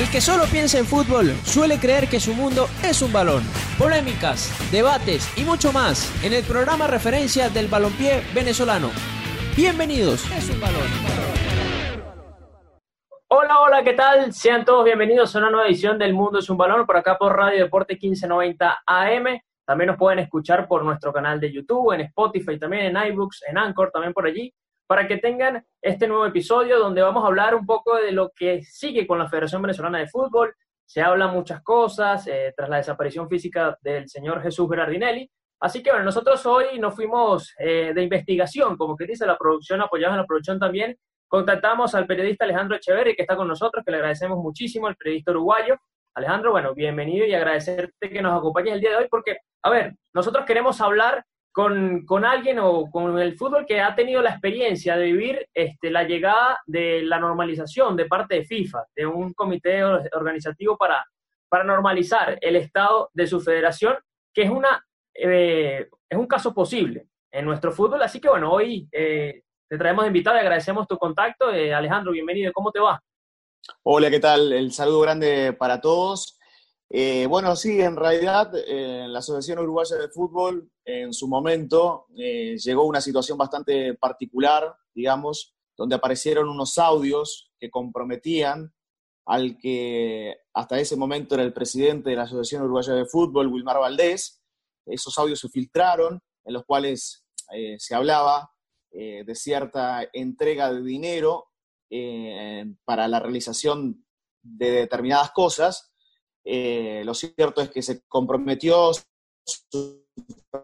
El que solo piensa en fútbol suele creer que su mundo es un balón. Polémicas, debates y mucho más en el programa referencia del balompié venezolano. Bienvenidos, es un balón. Hola, hola, ¿qué tal? Sean todos bienvenidos a una nueva edición del Mundo es un balón por acá por Radio Deporte 1590 AM. También nos pueden escuchar por nuestro canal de YouTube, en Spotify, también en iBooks, en Anchor, también por allí para que tengan este nuevo episodio donde vamos a hablar un poco de lo que sigue con la Federación Venezolana de Fútbol. Se habla muchas cosas eh, tras la desaparición física del señor Jesús Berardinelli. Así que bueno, nosotros hoy nos fuimos eh, de investigación, como que dice la producción, apoyados en la producción también. Contactamos al periodista Alejandro Echeverri, que está con nosotros, que le agradecemos muchísimo, el periodista uruguayo. Alejandro, bueno, bienvenido y agradecerte que nos acompañes el día de hoy, porque, a ver, nosotros queremos hablar con, con, alguien o con el fútbol que ha tenido la experiencia de vivir este, la llegada de la normalización de parte de FIFA, de un comité organizativo para, para normalizar el estado de su federación, que es, una, eh, es un caso posible en nuestro fútbol. Así que bueno, hoy eh, te traemos invitado y agradecemos tu contacto. Eh, Alejandro, bienvenido. ¿Cómo te va? Hola, ¿qué tal? El saludo grande para todos. Eh, bueno, sí, en realidad eh, la Asociación Uruguaya de Fútbol en su momento eh, llegó a una situación bastante particular, digamos, donde aparecieron unos audios que comprometían al que hasta ese momento era el presidente de la Asociación Uruguaya de Fútbol, Wilmar Valdés. Esos audios se filtraron, en los cuales se hablaba de cierta entrega de dinero para la realización de determinadas cosas eh, lo cierto es que se comprometió su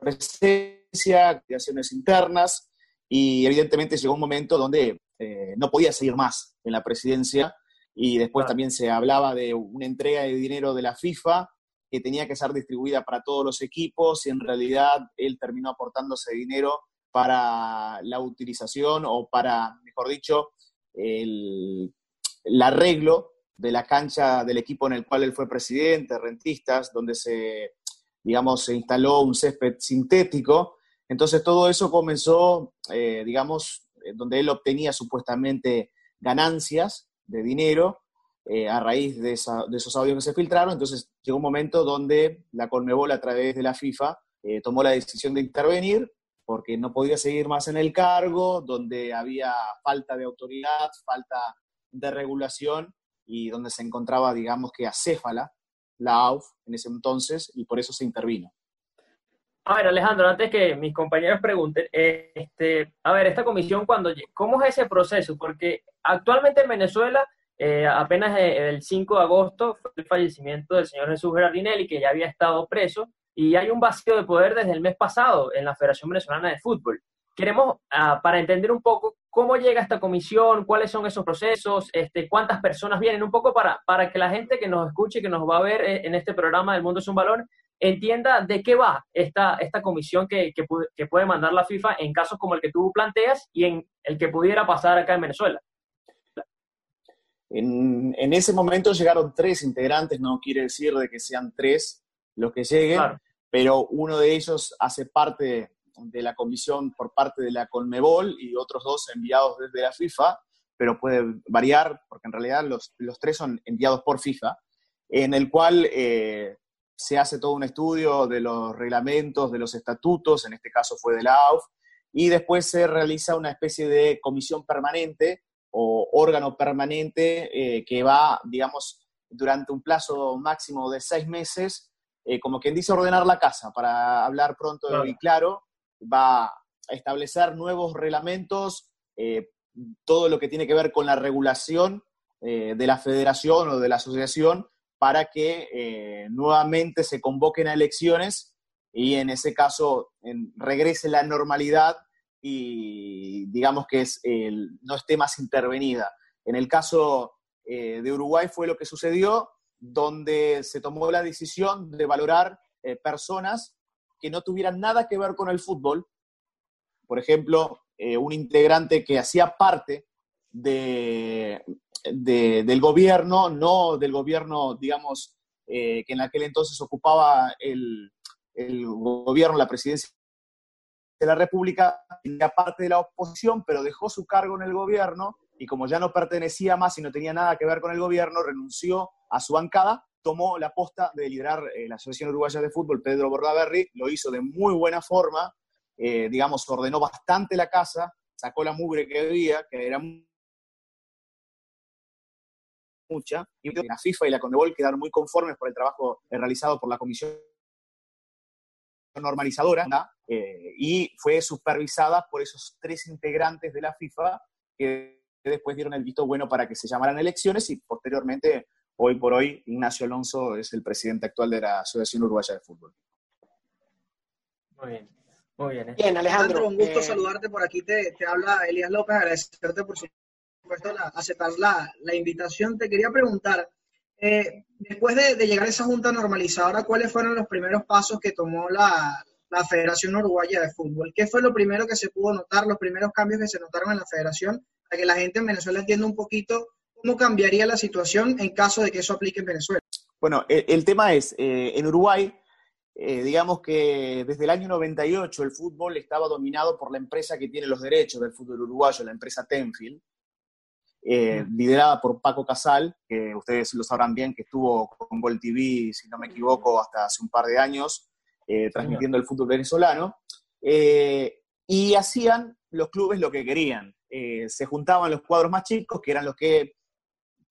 presencia, activaciones internas, y evidentemente llegó un momento donde eh, no podía seguir más en la presidencia, y después también se hablaba de una entrega de dinero de la FIFA que tenía que ser distribuida para todos los equipos, y en realidad él terminó aportándose dinero para la utilización o para, mejor dicho, el, el arreglo de la cancha del equipo en el cual él fue presidente, Rentistas, donde se, digamos, se instaló un césped sintético. Entonces todo eso comenzó, eh, digamos, eh, donde él obtenía supuestamente ganancias de dinero eh, a raíz de, esos audios que se filtraron. Entonces llegó un momento donde la Colmebol a través de la FIFA tomó la decisión de intervenir porque no podía seguir más en el cargo, donde había falta de autoridad, falta de regulación y donde se encontraba, digamos que acéfala la AUF en ese entonces y por eso se intervino. A ver, Alejandro, antes que mis compañeros pregunten, este, a ver, esta comisión, cuando, ¿cómo es ese proceso? Porque actualmente en Venezuela, eh, apenas el 5 de agosto fue el fallecimiento del señor Jesús Gerardinelli, que ya había estado preso, y hay un vacío de poder desde el mes pasado en la Federación Venezolana de Fútbol. Queremos, ah, para entender un poco cómo llega esta comisión, cuáles son esos procesos, este, cuántas personas vienen, un poco para, para que la gente que nos escuche, que nos va a ver eh, en este programa del Mundo es un Balón, entienda de qué va esta, esta comisión que, que, puede mandar la FIFA en casos como el que tú planteas y en el que pudiera pasar acá en Venezuela. En, en, ese momento llegaron tres integrantes, no quiere decir de que sean tres los que lleguen, pero uno de ellos hace parte de la comisión por parte de la Colmebol y otros dos enviados desde la FIFA, pero puede variar, porque en realidad los, tres son enviados por FIFA, en el cual eh, se hace todo un estudio de los reglamentos, de los estatutos, en este caso fue de la AUF, y después se realiza una especie de comisión permanente o órgano permanente eh, que va, digamos, durante un plazo máximo de seis meses, eh, como quien dice, ordenar la casa, para hablar pronto y claro, va a establecer nuevos reglamentos, eh, todo lo que tiene que ver con la regulación eh, de la federación o de la asociación para que eh, nuevamente se convoquen a elecciones y en ese caso regrese la normalidad y digamos que es, no esté más intervenida. En el caso de Uruguay fue lo que sucedió, donde se tomó la decisión de valorar personas que no tuvieran nada que ver con el fútbol. Por ejemplo, eh, un integrante que hacía parte de, del gobierno, no del gobierno, digamos, eh, que en aquel entonces ocupaba el, el gobierno, la presidencia de la República, era parte de la oposición, pero dejó su cargo en el gobierno y como ya no pertenecía más y no tenía nada que ver con el gobierno, renunció a su bancada, tomó la posta de liderar la Asociación Uruguaya de Fútbol, Pedro Bordaberry, lo hizo de muy buena forma, digamos, ordenó bastante la casa, sacó la mugre que había, que era mucha, y la FIFA y la Conmebol quedaron muy conformes por el trabajo realizado por la Comisión normalizadora eh, y fue supervisada por esos tres integrantes de la FIFA que después dieron el visto bueno para que se llamaran elecciones y posteriormente, hoy por hoy, Ignacio Alonso es el presidente actual de la Asociación Uruguaya de Fútbol. Muy bien. Muy bien, ¿eh? bien Alejandro, un gusto eh, saludarte por aquí. Te, te habla Elías López, agradecerte por supuesto la, aceptar la, la invitación. Te quería preguntar, eh, después de, llegar a esa junta normalizadora, ¿cuáles fueron los primeros pasos que tomó la, Federación Uruguaya de Fútbol? ¿Qué fue lo primero que se pudo notar, los primeros cambios que se notaron en la federación, para que la gente en Venezuela entienda un poquito cómo cambiaría la situación en caso de que eso aplique en Venezuela? Bueno, el, tema es, eh, en Uruguay, eh, digamos que desde el año 98 el fútbol estaba dominado por la empresa que tiene los derechos del fútbol uruguayo, la empresa Tenfield, eh, liderada por Paco Casal, que ustedes lo sabrán bien, que estuvo con Gol TV, si no me equivoco, hasta hace un par de años, transmitiendo el fútbol venezolano. Y hacían los clubes lo que querían. se juntaban los cuadros más chicos, que eran los que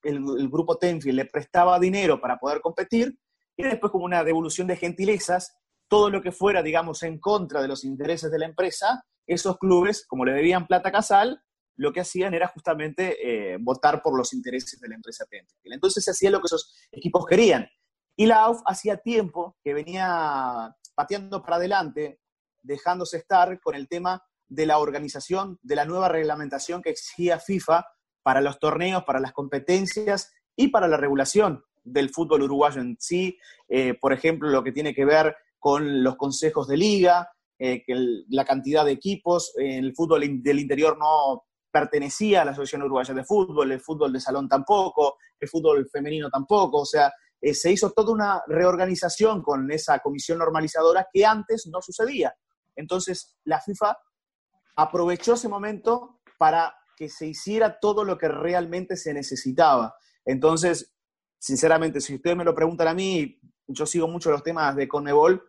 el, grupo Tenfield le prestaba dinero para poder competir, y después como una devolución de gentilezas, todo lo que fuera, digamos, en contra de los intereses de la empresa, esos clubes, como le debían plata Casal, lo que hacían era justamente eh, votar por los intereses de la empresa Tenfield. Entonces se hacía lo que esos equipos querían. Y la AUF hacía tiempo que venía pateando para adelante, dejándose estar con el tema de la organización, de la nueva reglamentación que exigía FIFA para los torneos, para las competencias y para la regulación del fútbol uruguayo en sí. Eh, por ejemplo, lo que tiene que ver con los consejos de liga, eh, que la cantidad de equipos, en el fútbol del interior no pertenecía a la Asociación Uruguaya de Fútbol, el fútbol de salón tampoco, el fútbol femenino tampoco, o sea, eh, se hizo toda una reorganización con esa comisión normalizadora que antes no sucedía. Entonces, la FIFA aprovechó ese momento para que se hiciera todo lo que realmente se necesitaba. Entonces, sinceramente, si ustedes me lo preguntan a mí, yo sigo mucho los temas de Conmebol,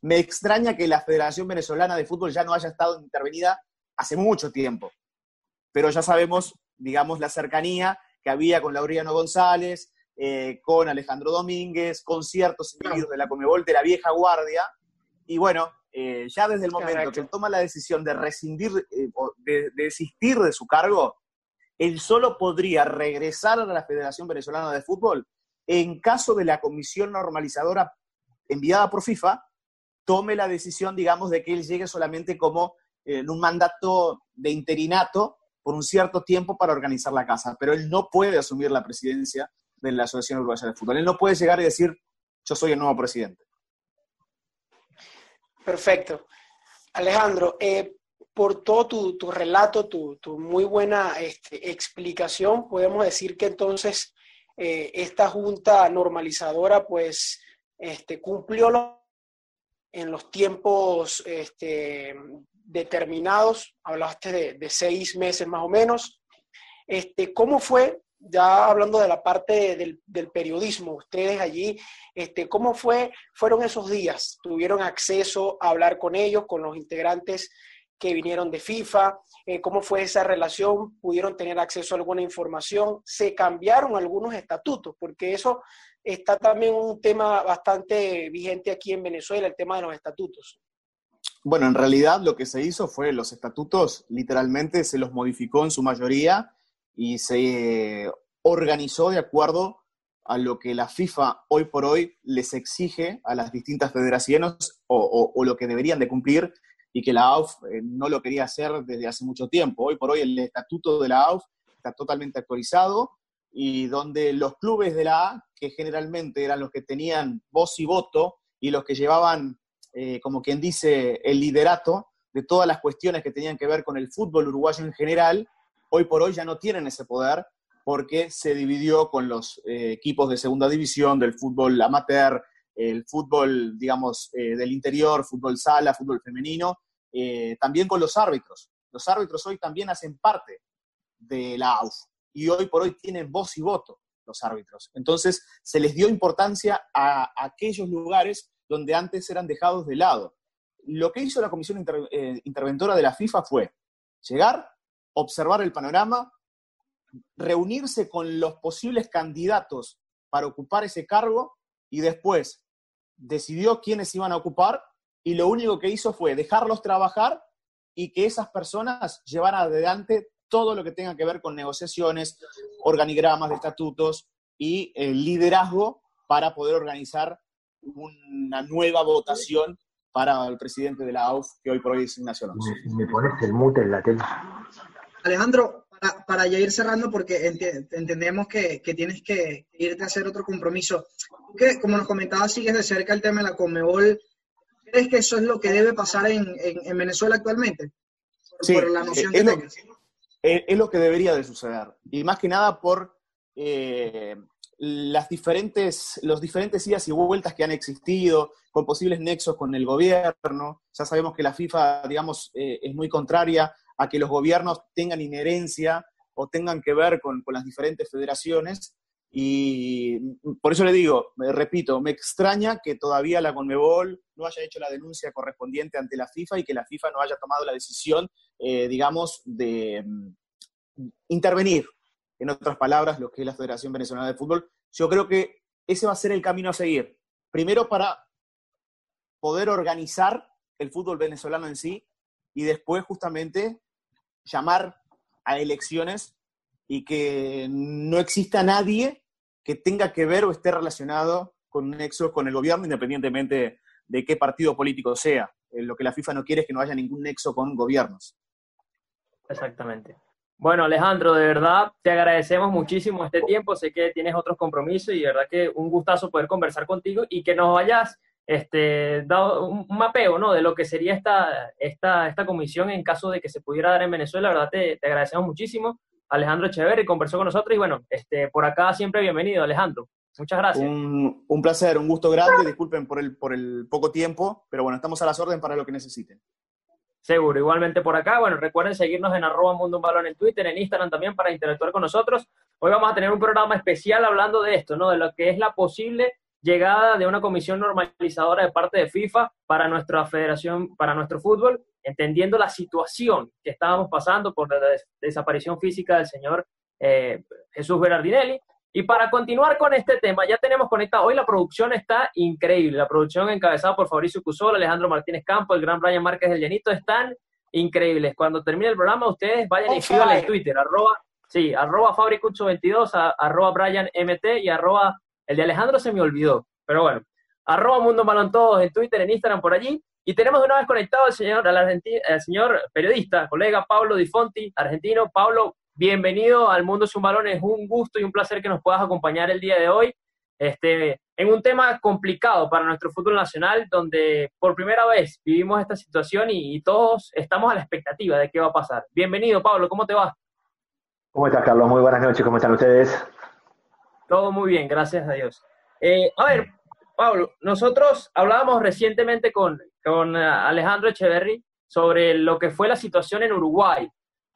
me extraña que la Federación Venezolana de Fútbol ya no haya estado intervenida hace mucho tiempo. Pero ya sabemos, digamos, la cercanía que había con Laureano González, eh, con Alejandro Domínguez, con ciertos individuos de la Comebol de la vieja guardia, y bueno, eh, ya desde el momento que toma la decisión de rescindir, eh, de, desistir de su cargo, él solo podría regresar a la Federación Venezolana de Fútbol en caso de la comisión normalizadora enviada por FIFA tome la decisión, digamos, de que él llegue solamente como en un mandato de interinato por un cierto tiempo para organizar la casa, pero él no puede asumir la presidencia de la Asociación Uruguaya de Fútbol. Él no puede llegar y decir, yo soy el nuevo presidente. Perfecto. Alejandro, eh, por todo tu, relato, tu, muy buena este, explicación, podemos decir que entonces eh, esta junta normalizadora pues este, cumplió en los tiempos este, determinados, hablaste de, seis meses más o menos. Este, ¿Cómo fue, ya hablando de la parte del, periodismo, ustedes allí, este, cómo fue, fueron esos días? ¿Tuvieron acceso a hablar con ellos, con los integrantes que vinieron de FIFA? Eh, ¿Cómo fue esa relación? ¿Pudieron tener acceso a alguna información? ¿Se cambiaron algunos estatutos? Porque eso está también un tema bastante vigente aquí en Venezuela, el tema de los estatutos. Bueno, en realidad lo que se hizo fue los estatutos, literalmente se los modificó en su mayoría y se organizó de acuerdo a lo que la FIFA hoy por hoy les exige a las distintas federaciones o, lo que deberían de cumplir y que la AUF eh, no lo quería hacer desde hace mucho tiempo. Hoy por hoy el estatuto de la AUF está totalmente actualizado y donde los clubes de la A, que generalmente eran los que tenían voz y voto y los que llevaban eh, como quien dice, el liderato de todas las cuestiones que tenían que ver con el fútbol uruguayo en general, hoy por hoy ya no tienen ese poder porque se dividió con los eh, equipos de segunda división, del fútbol amateur, el fútbol, digamos, eh, del interior, fútbol sala, fútbol femenino, también con los árbitros. Los árbitros hoy también hacen parte de la AUF y hoy por hoy tienen voz y voto. los árbitros. Entonces, se les dio importancia a aquellos lugares donde antes eran dejados de lado. Lo que hizo la Comisión eh, Interventora de la FIFA fue llegar, observar el panorama, reunirse con los posibles candidatos para ocupar ese cargo y después decidió quiénes iban a ocupar y lo único que hizo fue dejarlos trabajar y que esas personas llevaran adelante todo lo que tenga que ver con negociaciones, organigramas estatutos y eh, liderazgo para poder organizar una nueva votación para el presidente de la AUF, que hoy por hoy es Ignacio Alonso. Me, pones el mute en la tele. Alejandro, para, ya ir cerrando, porque entendemos que, tienes que irte a hacer otro compromiso. que, como nos comentabas, sigues de cerca el tema de la Comebol. ¿Crees que eso es lo que debe pasar en, Venezuela actualmente? sí, es, lo que debería de suceder. Y más que nada por eh, las diferentes, los diferentes idas y vueltas que han existido, con posibles nexos con el gobierno. Ya sabemos que la FIFA, digamos, eh, es muy contraria a que los gobiernos tengan inherencia o tengan que ver con, las diferentes federaciones. Y por eso le digo, repito, me extraña que todavía la Conmebol no haya hecho la denuncia correspondiente ante la FIFA y que la FIFA no haya tomado la decisión, eh, digamos, de mm, intervenir en otras palabras, lo que es la Federación Venezolana de Fútbol. Yo creo que ese va a ser el camino a seguir. Primero para poder organizar el fútbol venezolano en sí y después justamente llamar a elecciones y que no exista nadie que tenga que ver o esté relacionado con nexos con el gobierno, independientemente de qué partido político sea. Eh, lo que la FIFA no quiere es que no haya ningún nexo con gobiernos. Exactamente. Bueno, Alejandro, de verdad te agradecemos muchísimo este tiempo. Sé que tienes otros compromisos y de verdad que un gustazo poder conversar contigo y que nos vayas este, dado un mapeo ¿no? de lo que sería esta, esta, esta comisión en caso de que se pudiera dar en Venezuela. La verdad te, te agradecemos muchísimo. Alejandro Echeverri conversó con nosotros y bueno, este, por acá siempre bienvenido, Alejandro. Muchas gracias. Un, un, placer, un gusto grande. Disculpen por el, por el poco tiempo, pero bueno, estamos a las órdenes para lo que necesiten. Seguro, igualmente por acá. Bueno, recuerden seguirnos en arroba Mundo Un Balón en Twitter, en Instagram también para interactuar con nosotros. Hoy vamos a tener un programa especial hablando de esto, ¿no? De lo que es la posible llegada de una comisión normalizadora de parte de FIFA para nuestra federación, para nuestro fútbol, entendiendo la situación que estábamos pasando por la desaparición física del señor eh, Jesús Berardinelli y para continuar con este tema, ya tenemos conectado, hoy la producción está increíble, la producción encabezada por Fabricio Cusol, Alejandro Martínez Campo, el gran Brian Márquez del Llenito, están increíbles. Cuando termine el programa, ustedes vayan y escriban en Twitter, arroba, sí, arroba Fabricucho22, arroba Brian MT y arroba, el de Alejandro se me olvidó, pero bueno, arroba Mundo Balón Todos en Twitter, en Instagram, por allí. Y tenemos de una vez conectado al señor, al, señor periodista, colega Pablo Di Fonti, argentino. Pablo, bienvenido al Mundo Sin Balón. Es un gusto y un placer que nos puedas acompañar el día de hoy este, en un tema complicado para nuestro fútbol nacional, donde por primera vez vivimos esta situación y, todos estamos a la expectativa de qué va a pasar. Bienvenido, Pablo, ¿cómo te va? ¿Cómo estás, Carlos? Muy buenas noches, ¿cómo están ustedes? Todo muy bien, gracias a Dios. Eh, a ver, Pablo, nosotros hablábamos recientemente con, con Alejandro Echeverry sobre lo que fue la situación en Uruguay,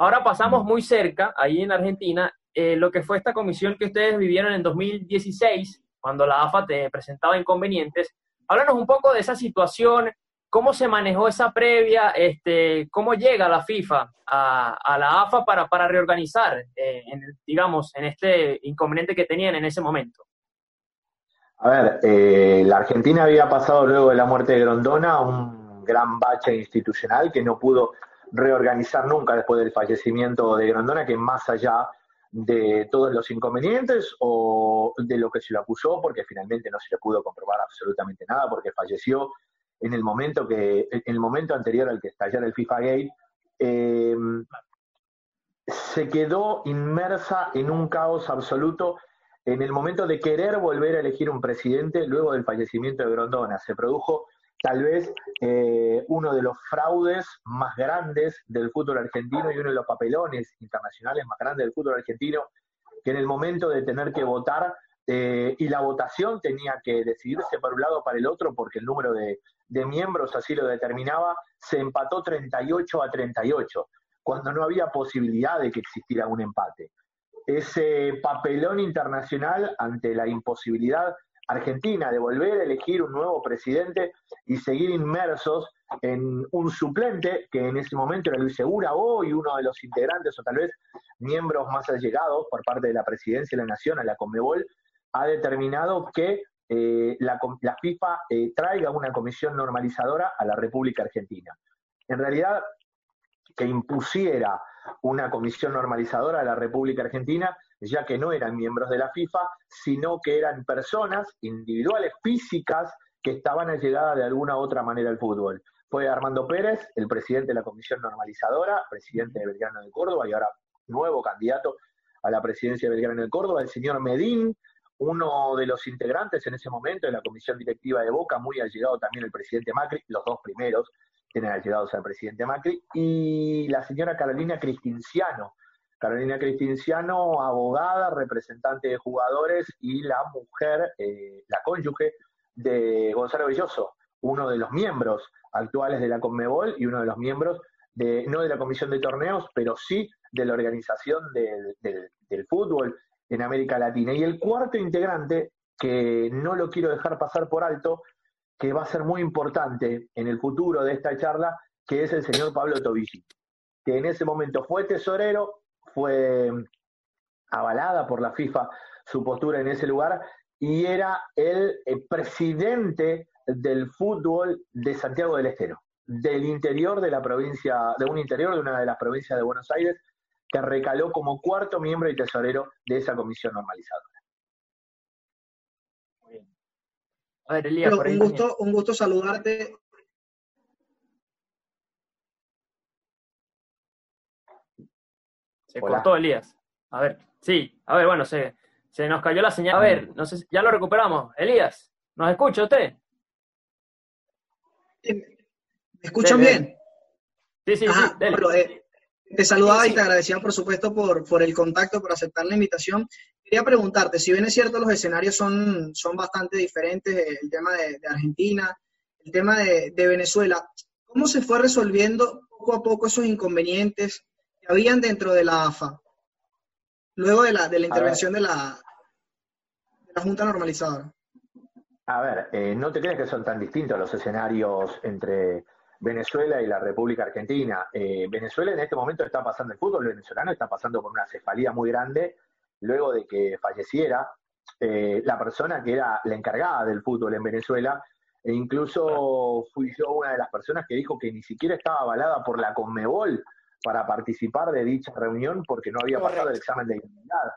Ahora pasamos muy cerca, ahí en Argentina, eh, lo que fue esta comisión que ustedes vivieron en 2016, cuando la AFA te presentaba inconvenientes. Háblanos un poco de esa situación, cómo se manejó esa previa, este, cómo llega la FIFA a, la AFA para, para reorganizar, eh, digamos, en este inconveniente que tenían en ese momento. A ver, eh, la Argentina había pasado luego de la muerte de Grondona un gran bache institucional que no pudo reorganizar nunca después del fallecimiento de Grandona, que más allá de todos los inconvenientes o de lo que se lo acusó, porque finalmente no se le pudo comprobar absolutamente nada, porque falleció en el momento que, en el momento anterior al que estallara el FIFA Gate, eh, se quedó inmersa en un caos absoluto en el momento de querer volver a elegir un presidente luego del fallecimiento de Grondona. Se produjo tal vez eh, uno de los fraudes más grandes del fútbol argentino y uno de los papelones internacionales más grandes del fútbol argentino, que en el momento de tener que votar eh, y la votación tenía que decidirse por un lado o para el otro porque el número de, de miembros así lo determinaba, se empató 38 a 38, cuando no había posibilidad de que existiera un empate. ese papelón internacional ante la imposibilidad argentina de volver a elegir un nuevo presidente y seguir inmersos en un suplente que en ese momento era Luis Segura, hoy uno de los integrantes o tal vez miembros más allegados por parte de la presidencia de la Nación a la Conmebol, ha determinado que eh, la, FIFA eh, traiga una comisión normalizadora a la República Argentina. En realidad, que impusiera una comisión normalizadora a la República Argentina, ya que no eran miembros de la FIFA, sino que eran personas individuales, físicas, que estaban allegadas de alguna u otra manera al fútbol. Fue Armando Pérez, el presidente de la Comisión Normalizadora, presidente de Belgrano de Córdoba y ahora nuevo candidato a la presidencia de Belgrano de Córdoba, el señor Medín, uno de los integrantes en ese momento de la comisión directiva de Boca, muy allegado también el presidente Macri, los dos primeros tienen allegados al presidente Macri, y la señora Carolina Cristinciano. Carolina Cristinciano, abogada, representante de jugadores y la mujer, eh, la cónyuge de Gonzalo Belloso, uno de los miembros actuales de la Conmebol y uno de los miembros de, no de la comisión de torneos, pero sí de la organización del, fútbol en América Latina. Y el cuarto integrante, que no lo quiero dejar pasar por alto, que va a ser muy importante en el futuro de esta charla, que es el señor Pablo Tobigi, que en ese momento fue tesorero, fue avalada por la FIFA su postura en ese lugar y era el, el presidente del fútbol de Santiago del Estero, del interior de la provincia, de un interior de una de las provincias de Buenos Aires, que recaló como cuarto miembro y tesorero de esa comisión normalizadora. A ver, Elías, un, gusto, un gusto saludarte. Se cortó Elías. A ver, sí, a ver, bueno, se, se nos cayó la señal. A ver, no sé, ya lo recuperamos. Elías, ¿nos escucha usted? ¿Me escuchan bien? Sí, sí, sí. Eh, te saludaba y te agradecía, por supuesto, por, por el contacto, por aceptar la invitación. Quería preguntarte, si bien es cierto, los escenarios son, son bastante diferentes, el tema de, Argentina, el tema de, Venezuela, ¿cómo se fue resolviendo poco a poco esos inconvenientes que habían dentro de la AFA? Luego de la, de la intervención de la, de la Junta Normalizadora. A ver, eh, no te crees que son tan distintos los escenarios entre Venezuela y la República Argentina. Eh, Venezuela en este momento está pasando, el fútbol venezolano está pasando por una cefalía muy grande luego de que falleciera eh, la persona que era la encargada del fútbol en Venezuela. E incluso fui yo una de las personas que dijo que ni siquiera estaba avalada por la Conmebol para participar de dicha reunión porque no había pasado el examen de identidad.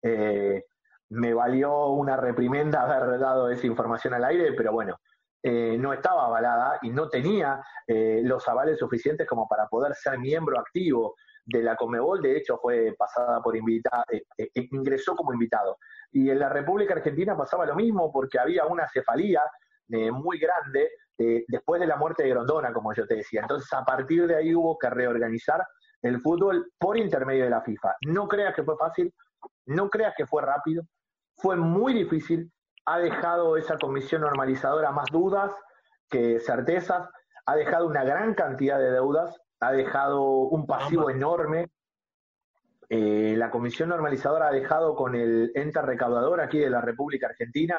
Eh, me valió una reprimenda haber dado esa información al aire, pero bueno, eh, no estaba avalada y no tenía eh, los avales suficientes como para poder ser miembro activo de la Comebol, de hecho fue pasada por invitado, eh, ingresó como invitado. Y en la República Argentina pasaba lo mismo porque había una cefalía muy grande después de la muerte de Grondona, como yo te decía. Entonces a partir de ahí hubo que reorganizar el fútbol por intermedio de la FIFA. No creas que fue fácil, no creas que fue rápido, fue muy difícil, ha dejado esa comisión normalizadora más dudas que certezas, ha dejado una gran cantidad de deudas, ha dejado un pasivo enorme. Eh, la comisión normalizadora ha dejado con el ente recaudador aquí de la República Argentina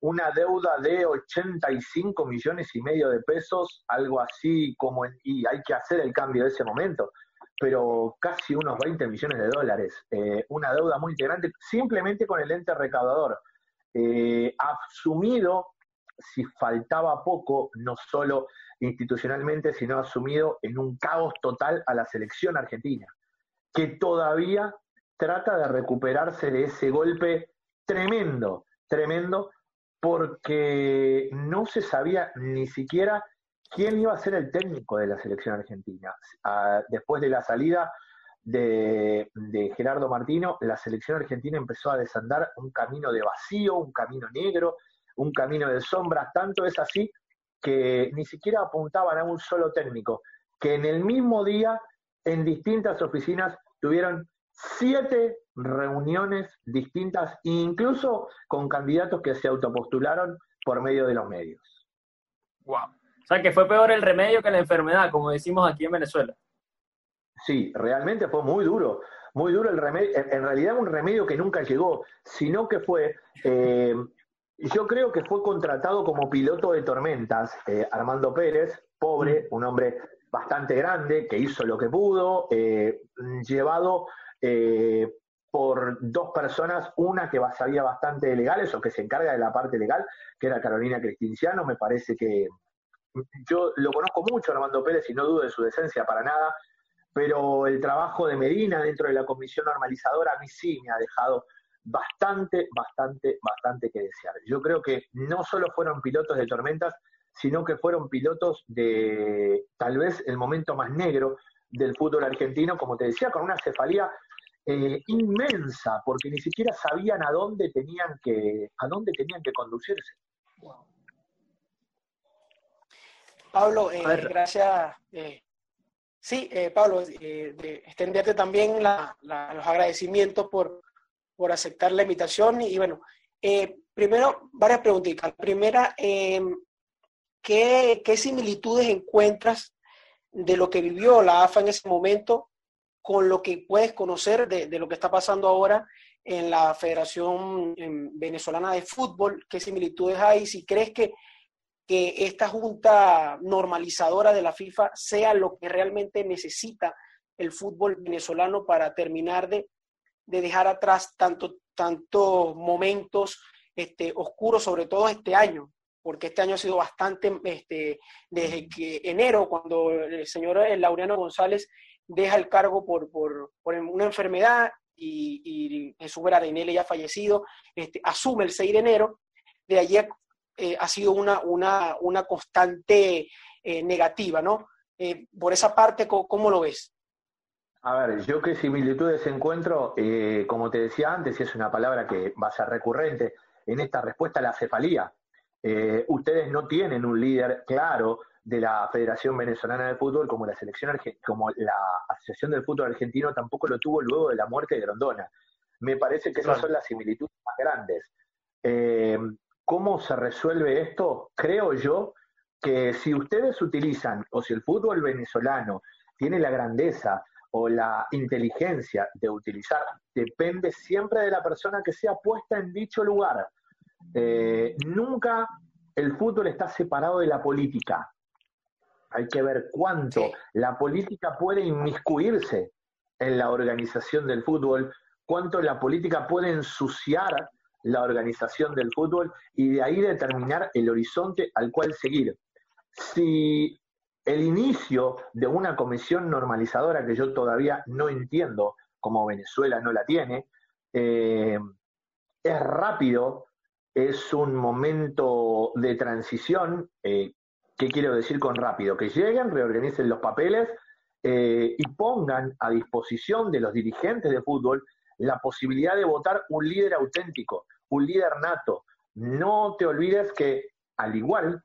una deuda de 85 millones y medio de pesos, algo así como, y hay que hacer el cambio de ese momento, pero casi unos 20 millones de dólares, eh, una deuda muy grande, simplemente con el ente recaudador eh, asumido, si faltaba poco, no solo institucionalmente, sino asumido en un caos total a la selección argentina, que todavía trata de recuperarse de ese golpe tremendo, tremendo, porque no se sabía ni siquiera quién iba a ser el técnico de la selección argentina. Ah, después de la salida de, Gerardo Martino, la selección argentina empezó a desandar un camino de vacío, un camino negro, un camino de sombras, tanto es así que ni siquiera apuntaban a un solo técnico, que en el mismo día, en distintas oficinas, tuvieron siete reuniones distintas, incluso con candidatos que se autopostularon por medio de los medios. Wow. O sea que fue peor el remedio que la enfermedad, como decimos aquí en Venezuela. Sí, realmente fue muy duro, muy duro el remedio, en realidad un remedio que nunca llegó, sino que fue, eh, yo creo que fue contratado como piloto de tormentas, eh, Armando Pérez, pobre, mm. un hombre bastante grande, que hizo lo que pudo, eh, llevado por dos personas, una que sabía bastante de legales o que se encarga de la parte legal, que era Carolina Cristinciano, me parece que yo lo conozco mucho, Armando Pérez, y no dudo de su decencia para nada, pero el trabajo de Medina dentro de la comisión normalizadora a mí sí me ha dejado bastante, bastante, bastante que desear. Yo creo que no solo fueron pilotos de tormentas, sino que fueron pilotos de tal vez el momento más negro del fútbol argentino, como te decía, con una cefalía eh, inmensa, porque ni siquiera sabían a dónde tenían que, a dónde tenían que conducirse. Pablo, eh, gracias. Eh, sí, Pablo, de extenderte también los agradecimientos por, por aceptar la invitación. Y bueno, primero, varias preguntitas. La primera, em, ¿qué, ¿qué similitudes encuentras de lo que vivió la AFA en ese momento con lo que puedes conocer de, lo que está pasando ahora en la Federación Venezolana de Fútbol, qué similitudes hay, si crees que, que esta junta normalizadora de la FIFA sea lo que realmente necesita el fútbol venezolano para terminar de, dejar atrás tanto, tantos momentos este, oscuros, sobre todo este año, porque este año ha sido bastante, este, desde que enero, cuando el señor Laureano González deja el cargo por, por, por una enfermedad y, y Jesús Arenele ya fallecido, este, asume el 6 de enero, de ayer eh, ha sido una, una, una constante eh, negativa, ¿no? Eh, por esa parte, ¿cómo, lo ves? A ver, yo qué similitudes encuentro, como te decía antes, y es una palabra que va a ser recurrente en esta respuesta, la cefalía. ustedes no tienen un líder claro, de la Federación Venezolana de Fútbol como la selección como la Asociación del Fútbol Argentino tampoco lo tuvo luego de la muerte de Grondona. Me parece que esas son las similitudes más grandes. Eh, ¿Cómo se resuelve esto? Creo yo que si ustedes utilizan o si el fútbol venezolano tiene la grandeza o la inteligencia de utilizar, depende siempre de la persona que sea puesta en dicho lugar. Eh, nunca el fútbol está separado de la política hay que ver cuánto la política puede inmiscuirse en la organización del fútbol, cuánto la política puede ensuciar la organización del fútbol y de ahí determinar el horizonte al cual seguir. Si el inicio de una comisión normalizadora que yo todavía no entiendo, como Venezuela no la tiene, eh, es rápido, es un momento de transición eh, ¿Qué quiero decir con rápido? Que lleguen, reorganicen los papeles eh, y pongan a disposición de los dirigentes de fútbol la posibilidad de votar un líder auténtico, un líder nato. No te olvides que, al igual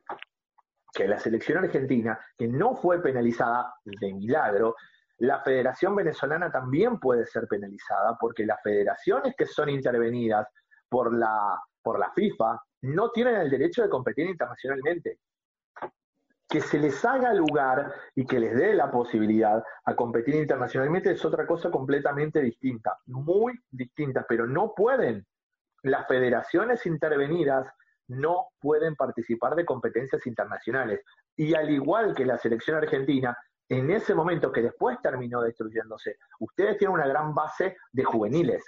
que la selección argentina, que no fue penalizada de milagro, la Federación Venezolana también puede ser penalizada porque las federaciones que son intervenidas por la, por la FIFA no tienen el derecho de competir internacionalmente que se les haga lugar y que les dé la posibilidad a competir internacionalmente es otra cosa completamente distinta, muy distinta, pero no pueden. Las federaciones intervenidas no pueden participar de competencias internacionales. Y al igual que la selección argentina, en ese momento que después terminó destruyéndose, ustedes tienen una gran base de juveniles.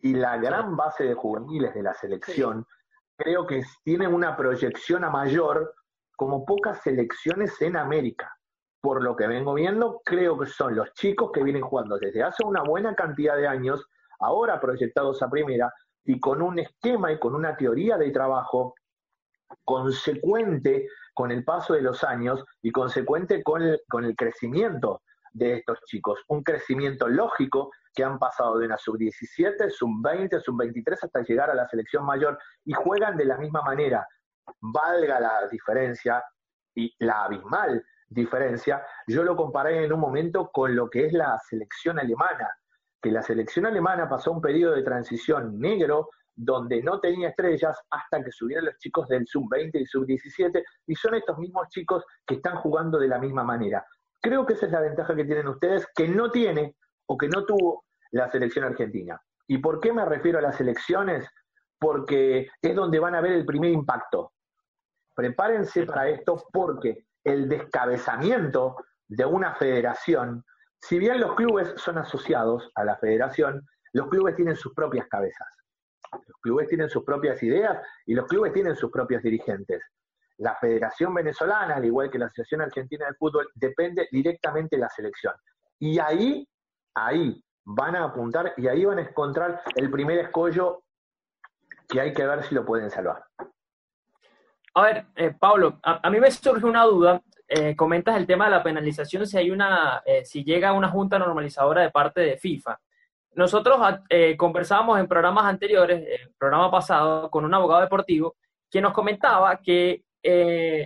Y la gran base de juveniles de la selección creo que tienen una proyección a mayor como pocas selecciones en América. Por lo que vengo viendo, creo que son los chicos que vienen jugando desde hace una buena cantidad de años, ahora proyectados a primera, y con un esquema y con una teoría de trabajo consecuente con el paso de los años y consecuente con el, con el crecimiento de estos chicos. Un crecimiento lógico que han pasado de una sub-17, sub-20, sub-23 hasta llegar a la selección mayor y juegan de la misma manera, valga la diferencia y la abismal diferencia, yo lo comparé en un momento con lo que es la selección alemana, que la selección alemana pasó un periodo de transición negro donde no tenía estrellas hasta que subieron los chicos del sub-20 y sub-17 y son estos mismos chicos que están jugando de la misma manera. Creo que esa es la ventaja que tienen ustedes, que no tiene o que no tuvo la selección argentina. ¿Y por qué me refiero a las elecciones? Porque es donde van a ver el primer impacto. Prepárense para esto porque el descabezamiento de una federación, si bien los clubes son asociados a la federación, los clubes tienen sus propias cabezas. Los clubes tienen sus propias ideas y los clubes tienen sus propios dirigentes. La Federación Venezolana, al igual que la Asociación Argentina de Fútbol, depende directamente de la selección. Y ahí, ahí van a apuntar y ahí van a encontrar el primer escollo que hay que ver si lo pueden salvar. A ver, eh, Pablo, a, mí me surge una duda. Eh, comentas el tema de la penalización si hay una, eh, si llega una junta normalizadora de parte de FIFA. Nosotros conversábamos en programas anteriores, el programa pasado, con un abogado deportivo, que nos comentaba que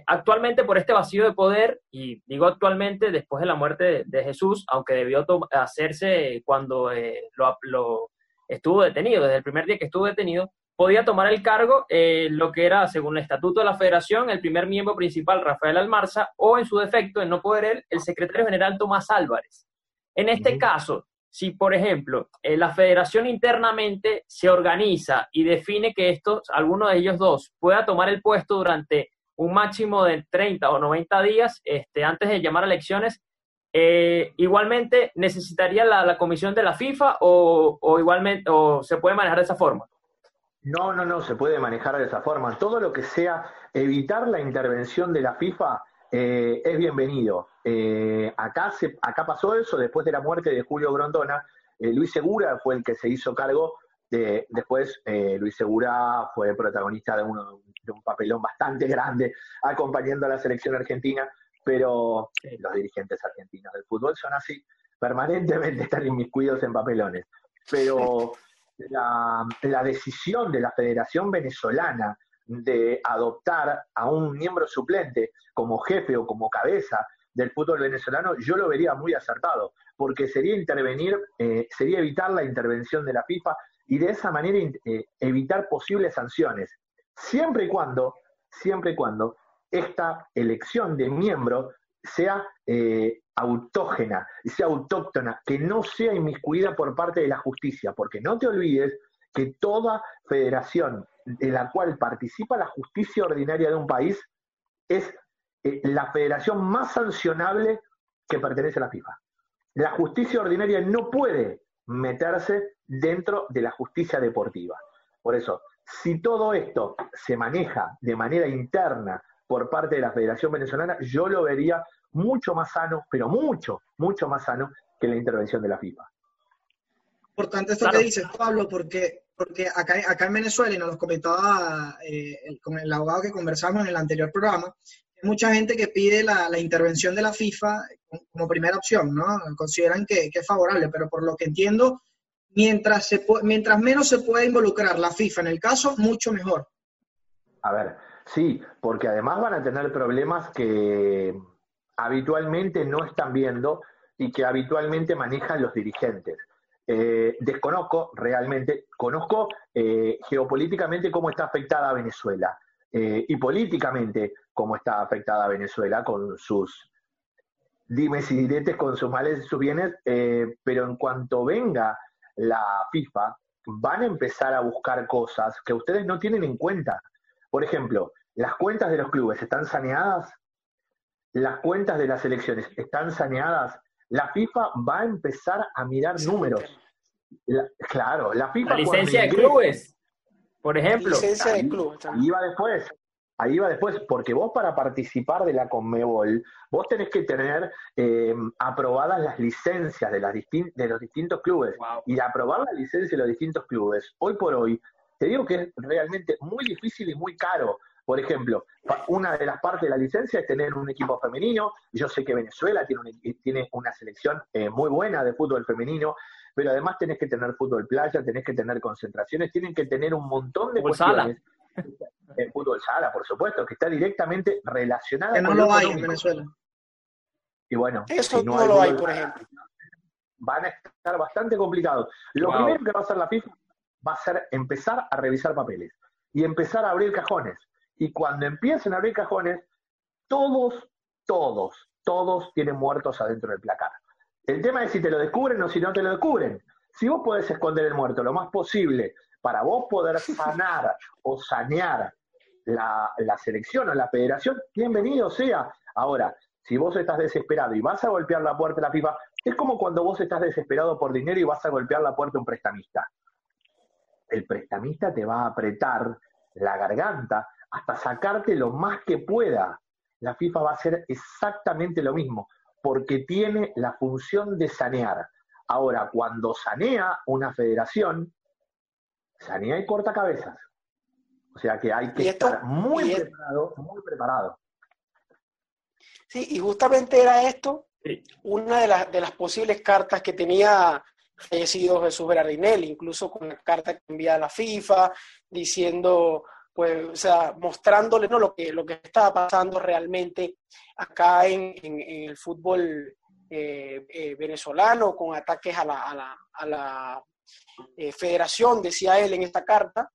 actualmente por este vacío de poder, y digo actualmente después de la muerte de, Jesús, aunque debió hacerse cuando lo, estuvo detenido, desde el primer día que estuvo detenido, podía tomar el cargo eh, lo que era, según el estatuto de la federación, el primer miembro principal, Rafael Almarza, o en su defecto, en no poder él, el secretario general Tomás Álvarez. En este caso, si, por ejemplo, eh, la federación internamente se organiza y define que estos, alguno de ellos dos, pueda tomar el puesto durante un máximo de 30 o 90 días este, antes de llamar a elecciones, eh, igualmente necesitaría la, comisión de la FIFA o, o, igualmente o se puede manejar de esa forma. No, no, no, se puede manejar de esa forma. Todo lo que sea evitar la intervención de la FIFA eh, es bienvenido. Eh, acá, se, acá pasó eso después de la muerte de Julio Grondona. Eh, Luis Segura fue el que se hizo cargo. De, después, Luis Segura fue protagonista de, de un papelón bastante grande acompañando a la selección argentina, pero los dirigentes argentinos del fútbol son así, permanentemente están inmiscuidos en papelones. Pero la, decisión de la Federación Venezolana de adoptar a un miembro suplente como jefe o como cabeza del fútbol venezolano, yo lo vería muy acertado, porque sería intervenir, eh, sería evitar la intervención de la FIFA y de esa manera eh, evitar posibles sanciones, siempre y cuando, siempre y cuando esta elección de miembro sea eh, autógena, sea autóctona, que no sea inmiscuida por parte de la justicia, porque no te olvides que toda federación en la cual participa la justicia ordinaria de un país es eh, la federación más sancionable que pertenece a la FIFA. La justicia ordinaria no puede meterse dentro de la justicia deportiva. Por eso, si todo esto se maneja de manera interna por parte de la Federación Venezolana, yo lo vería mucho más sano, pero mucho, mucho más sano que la intervención de la FIFA. Importante esto que dices, Pablo, porque, porque acá, acá en Venezuela, y nos lo comentaba eh, el, con el abogado que conversamos en el anterior programa, hay mucha gente que pide la, intervención de la FIFA como primera opción, ¿no? Consideran que, es favorable, pero por lo que entiendo, mientras, se, mientras menos se pueda involucrar la FIFA en el caso, mucho mejor. A ver, sí, porque además van a tener problemas que habitualmente no están viendo y que habitualmente manejan los dirigentes. Eh, desconozco realmente, conozco eh, geopolíticamente cómo está afectada Venezuela eh, y políticamente cómo está afectada Venezuela con sus dimes y diretes, con sus males y sus bienes, pero en cuanto venga la FIFA, van a empezar a buscar cosas que ustedes no tienen en cuenta. Por ejemplo, las cuentas de los clubes están saneadas, las cuentas de las elecciones están saneadas, la FIFA va a empezar a mirar números. claro, la FIFA... La licencia de clubes, por ejemplo. licencia de clubes. Ahí va después. Ahí va después, porque vos para participar de la Conmebol, vos tenés que tener eh, aprobadas las licencias de, las de los distintos clubes. Y aprobar la licencia de los distintos clubes, hoy por hoy, te digo que es realmente muy difícil y muy caro. Por ejemplo, una de las partes de la licencia es tener un equipo femenino. Yo sé que Venezuela tiene, tiene una selección eh, muy buena de fútbol femenino, pero además tenés que tener fútbol playa, tenés que tener concentraciones, tienen que tener un montón de cuestiones. El fútbol sala, por supuesto, que está directamente relacionada que no lo hay en Venezuela. Y bueno, eso no, lo hay, por ejemplo. Van a estar bastante complicados. Lo primero que va a hacer la FIFA va a ser empezar a revisar papeles y empezar a abrir cajones y cuando empiecen a abrir cajones, todos, todos, todos tienen muertos adentro del placar. El tema es si te lo descubren o si no te lo descubren. Si vos podés esconder el muerto lo más posible para vos poder sanar o sanear la, la selección o la federación, bienvenido sea. Ahora, si vos estás desesperado y vas a golpear la puerta de la FIFA, es como cuando vos estás desesperado por dinero y vas a golpear la puerta de un prestamista. El prestamista te va a apretar la garganta hasta sacarte lo más que pueda. La FIFA va a hacer exactamente lo mismo, porque tiene la función de sanear. Ahora, cuando sanea una federación, sanea y corta cabezas. O sea que hay que estar muy preparado, muy preparado. Sí, y justamente era esto una de, las de las posibles cartas que tenía fallecido Jesús Berardinelli, incluso con la carta que envía a la FIFA, diciendo, pues, o sea, mostrándole ¿no? lo, que, lo que estaba pasando realmente acá en, el fútbol eh, eh, venezolano, con ataques a la, a la, a la eh, federación, decía él en esta carta.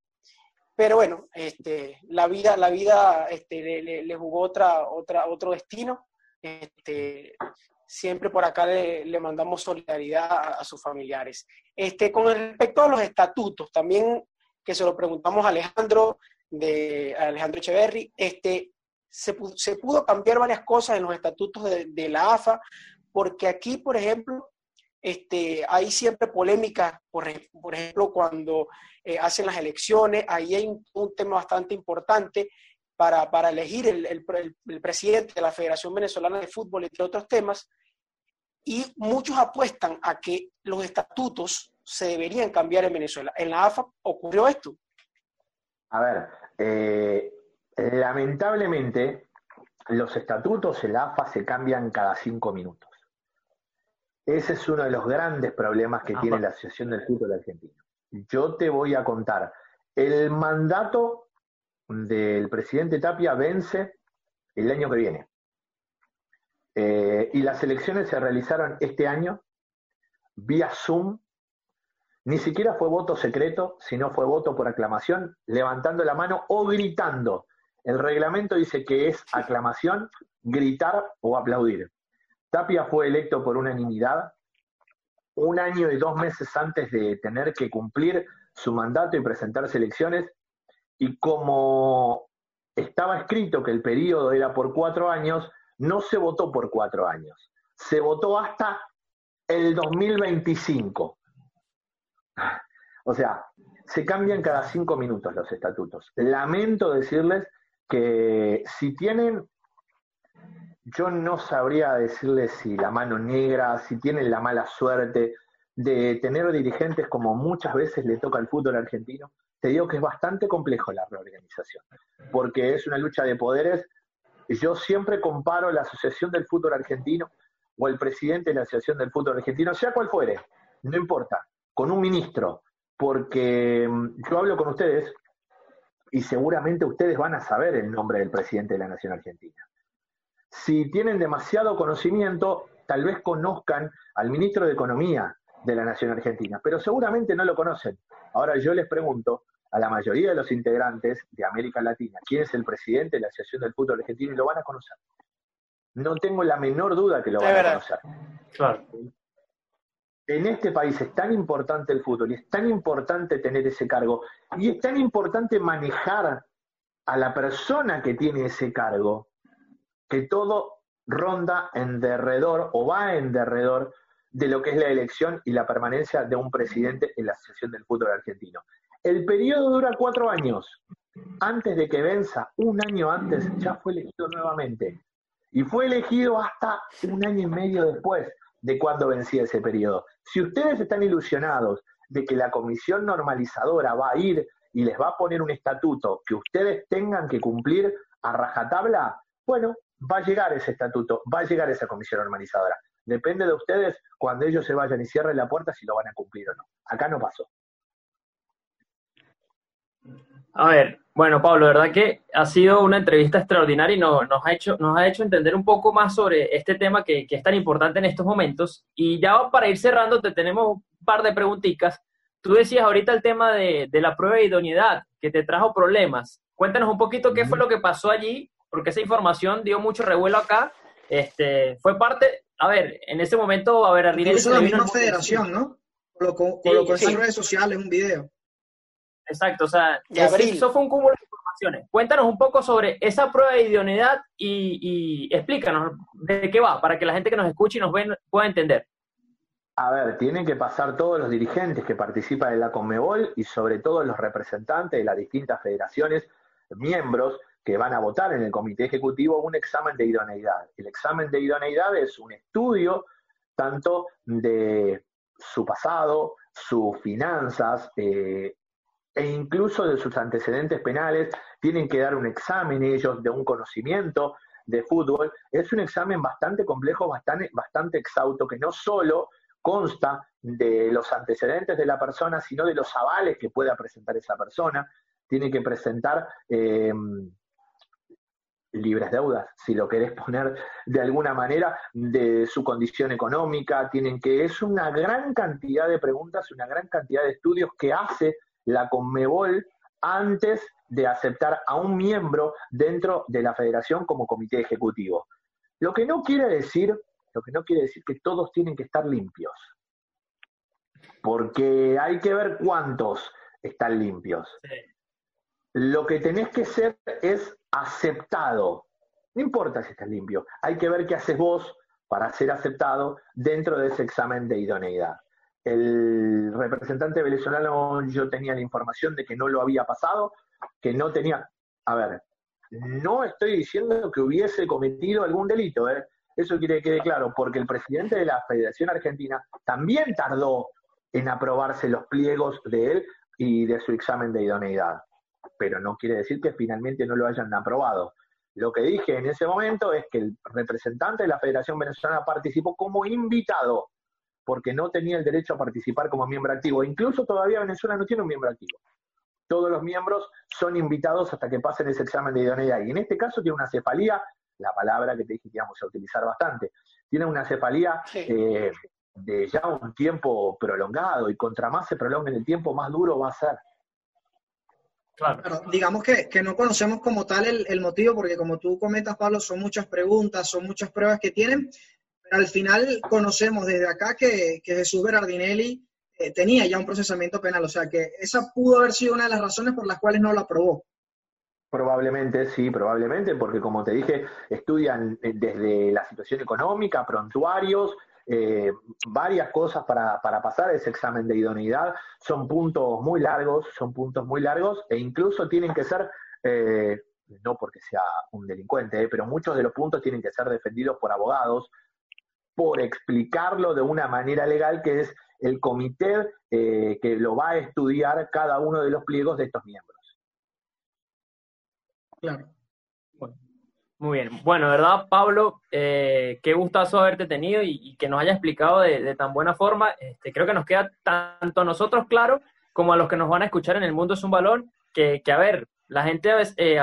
Pero bueno, este, la vida, la vida este, le, le, jugó otra, otra, otro destino. Este, siempre por acá le, mandamos solidaridad a, sus familiares. Este, con respecto a los estatutos, también que se lo preguntamos a Alejandro, de Alejandro Echeverry, este, se, se pudo cambiar varias cosas en los estatutos de, la AFA, porque aquí, por ejemplo, este, hay siempre polémica, por, ejemplo, cuando eh, hacen las elecciones, ahí hay un, tema bastante importante para, para elegir el, el, el, presidente de la Federación Venezolana de Fútbol, entre otros temas, y muchos apuestan a que los estatutos se deberían cambiar en Venezuela. En la AFA ocurrió esto. A ver, eh, lamentablemente los estatutos en la AFA se cambian cada cinco minutos. Ese es uno de los grandes problemas que tiene la Asociación del Fútbol Argentino. Yo te voy a contar, el mandato del presidente Tapia vence el año que viene. Eh, y las elecciones se realizaron este año vía Zoom. Ni siquiera fue voto secreto, sino fue voto por aclamación, levantando la mano o gritando. El reglamento dice que es aclamación, gritar o aplaudir. Tapia fue electo por unanimidad un año y dos meses antes de tener que cumplir su mandato y presentarse elecciones. Y como estaba escrito que el periodo era por cuatro años, no se votó por cuatro años, se votó hasta el 2025. O sea, se cambian cada cinco minutos los estatutos. Lamento decirles que si tienen, yo no sabría decirles si la mano negra, si tienen la mala suerte de tener dirigentes como muchas veces le toca al fútbol argentino, te digo que es bastante complejo la reorganización, porque es una lucha de poderes yo siempre comparo la Asociación del Fútbol Argentino o el presidente de la Asociación del Fútbol Argentino, sea cual fuere, no importa, con un ministro, porque mm, yo hablo con ustedes y seguramente ustedes van a saber el nombre del presidente de la Nación Argentina. Si tienen demasiado conocimiento, tal vez conozcan al ministro de Economía de la Nación Argentina, pero seguramente no lo conocen. Ahora yo les pregunto, a la mayoría de los integrantes de América Latina quién es el presidente de la Asociación del Fútbol Argentino y lo van a conocer. No tengo la menor duda que lo van a conocer. Claro. En este país es tan importante el fútbol y es tan importante tener ese cargo y es tan importante manejar a la persona que tiene ese cargo que todo ronda en derredor o va en derredor de lo que es la elección y la permanencia de un presidente en la Asociación del Fútbol Argentino. El periodo dura cuatro años. Antes de que venza, un año antes, ya fue elegido nuevamente. Y fue elegido hasta un año y medio después de cuando vencía ese periodo. Si ustedes están ilusionados de que la comisión normalizadora va a ir y les va a poner un estatuto que ustedes tengan que cumplir a rajatabla, bueno, va a llegar ese estatuto, va a llegar esa comisión normalizadora. Depende de ustedes cuando ellos se vayan y cierren la puerta si lo van a cumplir o no. Acá no pasó. A ver, bueno, Pablo, verdad que ha sido una entrevista extraordinaria y nos, ha, hecho, nos ha hecho entender un poco más sobre este tema que, es tan importante en estos momentos. Y ya para ir cerrando, te tenemos un par de preguntitas. Tú decías ahorita el tema de, la prueba de idoneidad, que te trajo problemas. Cuéntanos un poquito qué fue lo que pasó allí, porque esa información dio mucho revuelo acá. Este, fue parte, a ver, en ese momento, a ver, a la misma federación, ¿no? Colocó, colocó en redes sociales un video. Exacto, o sea, eso fue un cúmulo de informaciones. Cuéntanos un poco sobre esa prueba de idoneidad y, explícanos de qué va, para que la gente que nos escuche y nos ve pueda entender. A ver, tienen que pasar todos los dirigentes que participan en la Conmebol y sobre todo los representantes de las distintas federaciones, miembros que van a votar en el comité ejecutivo un examen de idoneidad. El examen de idoneidad es un estudio tanto de su pasado, sus finanzas, eh, e incluso de sus antecedentes penales, tienen que dar un examen ellos de un conocimiento de fútbol. Es un examen bastante complejo, bastante, bastante exhausto, que no solo consta de los antecedentes de la persona, sino de los avales que pueda presentar esa persona. Tiene que presentar eh, libres deudas, si lo querés poner de alguna manera, de su condición económica. Tienen que, es una gran cantidad de preguntas, una gran cantidad de estudios que hace la Conmebol antes de aceptar a un miembro dentro de la federación como comité ejecutivo. Lo que no quiere decir, lo que no quiere decir que todos tienen que estar limpios. Porque hay que ver cuántos están limpios. Lo que tenés que ser es aceptado. No importa si estás limpio, hay que ver qué haces vos para ser aceptado dentro de ese examen de idoneidad. El representante venezolano, yo tenía la información de que no lo había pasado, que no tenía. A ver, no estoy diciendo que hubiese cometido algún delito, ¿eh? eso quiere que quede claro, porque el presidente de la Federación Argentina también tardó en aprobarse los pliegos de él y de su examen de idoneidad, pero no quiere decir que finalmente no lo hayan aprobado. Lo que dije en ese momento es que el representante de la Federación Venezolana participó como invitado porque no tenía el derecho a participar como miembro activo. Incluso todavía Venezuela no tiene un miembro activo. Todos los miembros son invitados hasta que pasen ese examen de idoneidad. Y en este caso tiene una cefalía, la palabra que te dije que íbamos a utilizar bastante, tiene una cefalía eh, de ya un tiempo prolongado y contra más se prolongue en el tiempo, más duro va a ser. Claro. digamos que, no conocemos como tal el, el, motivo, porque como tú comentas, Pablo, son muchas preguntas, son muchas pruebas que tienen, al final conocemos desde acá que, Jesús Berardinelli eh, tenía ya un procesamiento penal, o sea que esa pudo haber sido una de las razones por las cuales no lo aprobó. Probablemente, sí, probablemente, porque como te dije, estudian eh, desde la situación económica, prontuarios, eh, varias cosas para, pasar ese examen de idoneidad. Son puntos muy largos, son puntos muy largos e incluso tienen que ser, no porque sea un delincuente, pero muchos de los puntos tienen que ser defendidos por abogados, por explicarlo de una manera legal, que es el comité eh, que lo va a estudiar cada uno de los pliegos de estos miembros. Claro. muy bien. Bueno, ¿verdad, Pablo? Eh, qué gustazo haberte tenido y, que nos haya explicado de, tan buena forma. Este, creo que nos queda tanto a nosotros claro como a los que nos van a escuchar en el mundo es un balón, que, a ver, la gente, eh,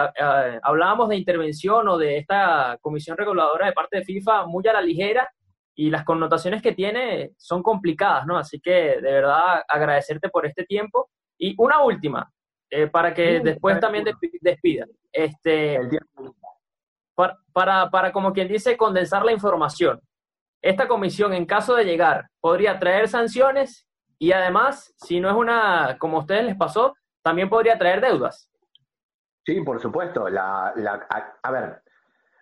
hablábamos de intervención o de esta comisión reguladora de parte de FIFA muy a la ligera y las connotaciones que tiene son complicadas, ¿no? Así que de verdad agradecerte por este tiempo. Y una última, eh, para que después también despida. Este, para, para, para, como quien dice, condensar la información. Esta comisión, en caso de llegar, podría traer sanciones y además, si no es una, como a ustedes les pasó, también podría traer deudas. Sí, por supuesto. La, la, a ver,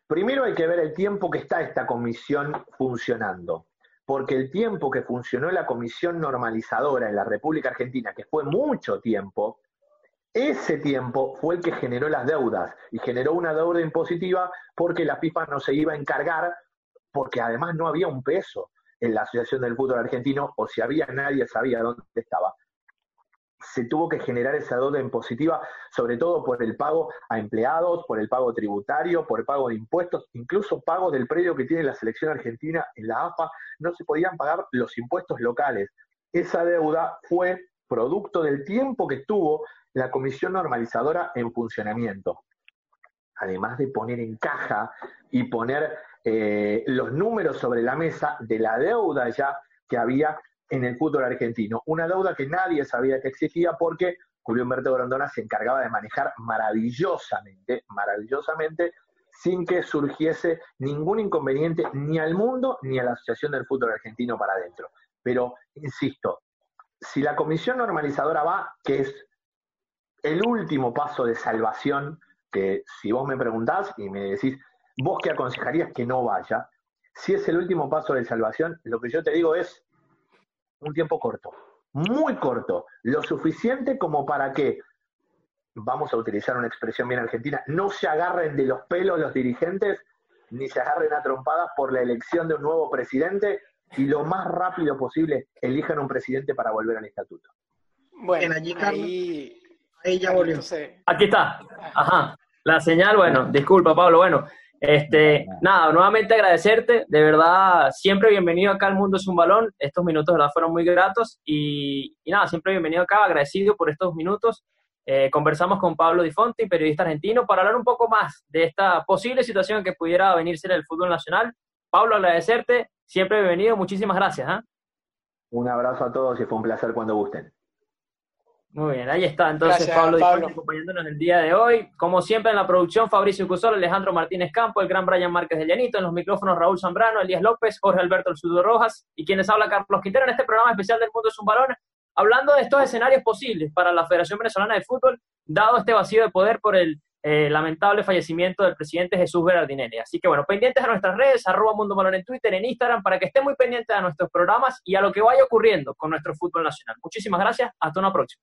Primero hay que ver el tiempo que está esta comisión funcionando, porque el tiempo que funcionó la comisión normalizadora en la República Argentina, que fue mucho tiempo, ese tiempo fue el que generó las deudas y generó una deuda impositiva porque la FIFA no se iba a encargar, porque además no había un peso en la Asociación del Fútbol Argentino, o si había nadie sabía dónde estaba se tuvo que generar esa deuda impositiva, sobre todo por el pago a empleados, por el pago tributario, por el pago de impuestos, incluso pago del predio que tiene la selección argentina en la AFA, no se podían pagar los impuestos locales. Esa deuda fue producto del tiempo que tuvo la comisión normalizadora en funcionamiento. Además de poner en caja y poner eh, los números sobre la mesa de la deuda ya que había en el fútbol argentino. Una deuda que nadie sabía que existía porque Julio Humberto Grondona se encargaba de manejar maravillosamente, maravillosamente, sin que surgiese ningún inconveniente ni al mundo ni a la Asociación del Fútbol Argentino para adentro. Pero, insisto, si la comisión normalizadora va, que es el último paso de salvación, que si vos me preguntás y me decís, vos qué aconsejarías que no vaya, si es el último paso de salvación, lo que yo te digo es un tiempo corto, muy corto, lo suficiente como para que, vamos a utilizar una expresión bien argentina, no se agarren de los pelos los dirigentes, ni se agarren a trompadas por la elección de un nuevo presidente y lo más rápido posible elijan un presidente para volver al estatuto. Bueno, allí, ahí, ahí ya volvió. Aquí está. Ajá. La señal, bueno, disculpa Pablo, bueno, este, nada, nuevamente agradecerte, de verdad, siempre bienvenido acá al Mundo es un Balón, estos minutos de verdad fueron muy gratos y, nada, siempre bienvenido acá, agradecido por estos minutos. Eh, conversamos con Pablo Di Fonti, periodista argentino, para hablar un poco más de esta posible situación que pudiera venirse en el fútbol nacional. Pablo, agradecerte, siempre bienvenido, muchísimas gracias. ¿ah? Un abrazo a todos y fue un placer cuando gusten. Muy bien, ahí está entonces Pablo, Pablo. acompañándonos el día de hoy. Como siempre en la producción, Fabricio Cusol, Alejandro Martínez Campo, el gran Brian Márquez de Llanito, en los micrófonos Raúl Zambrano, Elías López, Jorge Alberto El Sudo Rojas y quienes habla Carlos Quintero en este programa especial del Mundo es un Balón, hablando de estos escenarios posibles para la Federación Venezolana de Fútbol, dado este vacío de poder por el eh, lamentable fallecimiento del presidente Jesús Berardinelli. Así que bueno, pendientes a nuestras redes, arroba Mundo Balón en Twitter, en Instagram, para que estén muy pendientes a nuestros programas y a lo que vaya ocurriendo con nuestro fútbol nacional. Muchísimas gracias, hasta una próxima.